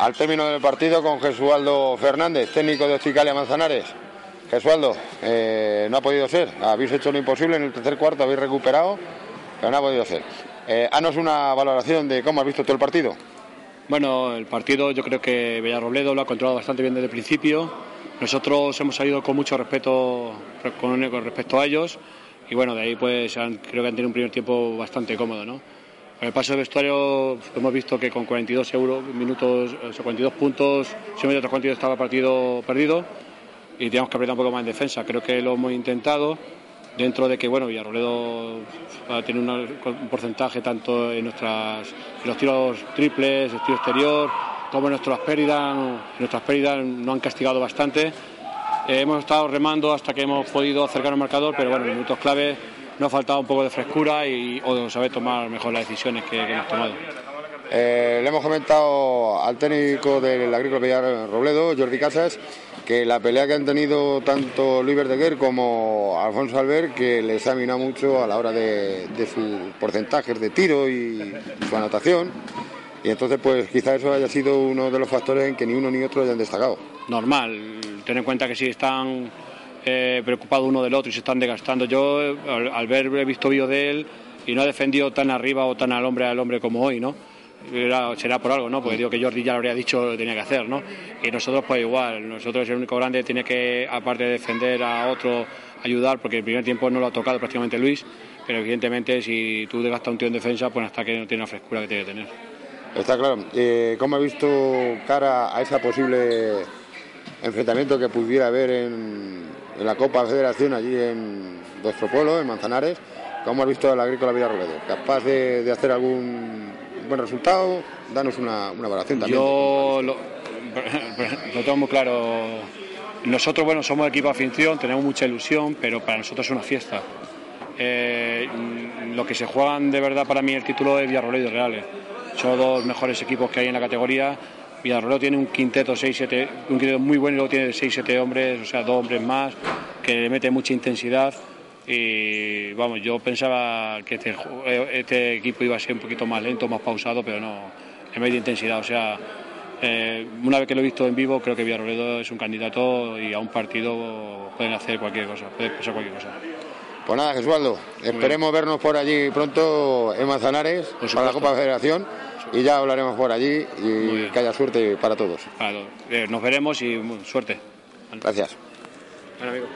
Al término del partido con Jesualdo Fernández, técnico de Hosticalia Manzanares. Jesualdo, eh, no ha podido ser. Habéis hecho lo imposible en el tercer cuarto, habéis recuperado, pero no ha podido ser. Eh, hanos una valoración de cómo has visto todo el partido. Bueno, el partido yo creo que Villarrobledo lo ha controlado bastante bien desde el principio. Nosotros hemos salido con mucho respeto con, con respecto a ellos y bueno, de ahí pues creo que han tenido un primer tiempo bastante cómodo, ¿no? Con el paso del vestuario hemos visto que con 42 euros, minutos, o sea, 42 puntos, si no otros 42 estaba partido perdido y teníamos que apretar un poco más en defensa. Creo que lo hemos intentado dentro de que bueno Villarroledo una- un porcentaje tanto en nuestras en los tiros triples, el tiro exterior, como en nuestras pérdidas, en nuestras pérdidas nos han castigado bastante. Eh, hemos estado remando hasta que hemos podido acercar al marcador, pero bueno, en minutos clave nos ha faltado un poco de frescura y o saber tomar mejor las decisiones que, que hemos tomado. Eh, le hemos comentado al técnico del Agrícola Villar Robledo, Jordi Casas, que la pelea que han tenido tanto Luis Verdeguer como Alfonso Albert, que les ha minado mucho a la hora de, de sus porcentajes de tiro y su anotación. Y entonces, pues quizá eso haya sido uno de los factores en que ni uno ni otro hayan destacado. normal. Ten en cuenta que si están eh, preocupados uno del otro y se están desgastando. Yo, al, al ver, he visto vídeo de él y no ha defendido tan arriba o tan al hombre al hombre como hoy, ¿no? Será por algo, ¿no? Porque digo que Jordi ya lo habría dicho lo tenía que hacer, ¿no? Y nosotros, pues igual, nosotros el único grande tiene que, aparte de defender a otro, ayudar, porque el primer tiempo no lo ha tocado prácticamente Luis, pero evidentemente si tú desgastas un tío en defensa, pues hasta que no tiene la frescura que tiene que tener. Está claro. Eh, ¿Cómo ha visto cara a ese posible enfrentamiento que pudiera haber en, en la Copa Federación allí en vuestro pueblo, en Manzanares? ¿Cómo has visto al Agrícola Villarroledo? ¿Capaz de, de hacer algún buen resultado? Danos una, una valoración también. Yo lo, lo tengo muy claro. Nosotros, bueno, somos equipo de afición, tenemos mucha ilusión, pero para nosotros es una fiesta. Eh, lo que se juegan de verdad para mí el título es Villarroledo y Reales. Son dos mejores equipos que hay en la categoría. Villarroledo tiene un quinteto 6-7, un quinteto muy bueno y luego tiene 6-7 hombres, o sea, dos hombres más, que le mete mucha intensidad. Y vamos, yo pensaba que este, eh, este equipo iba a ser un poquito más lento, más pausado, pero no, en media intensidad. O sea, eh, una vez que lo he visto en vivo, creo que Villarroledo es un candidato y a un partido pueden hacer cualquier cosa, puede pasar cualquier cosa. Pues nada, Jesualdo, esperemos vernos por allí pronto en Manzanares para la. Copa Federación y ya hablaremos por allí y que haya suerte para todos. Claro, nos veremos y suerte. Gracias. Bueno, amigo.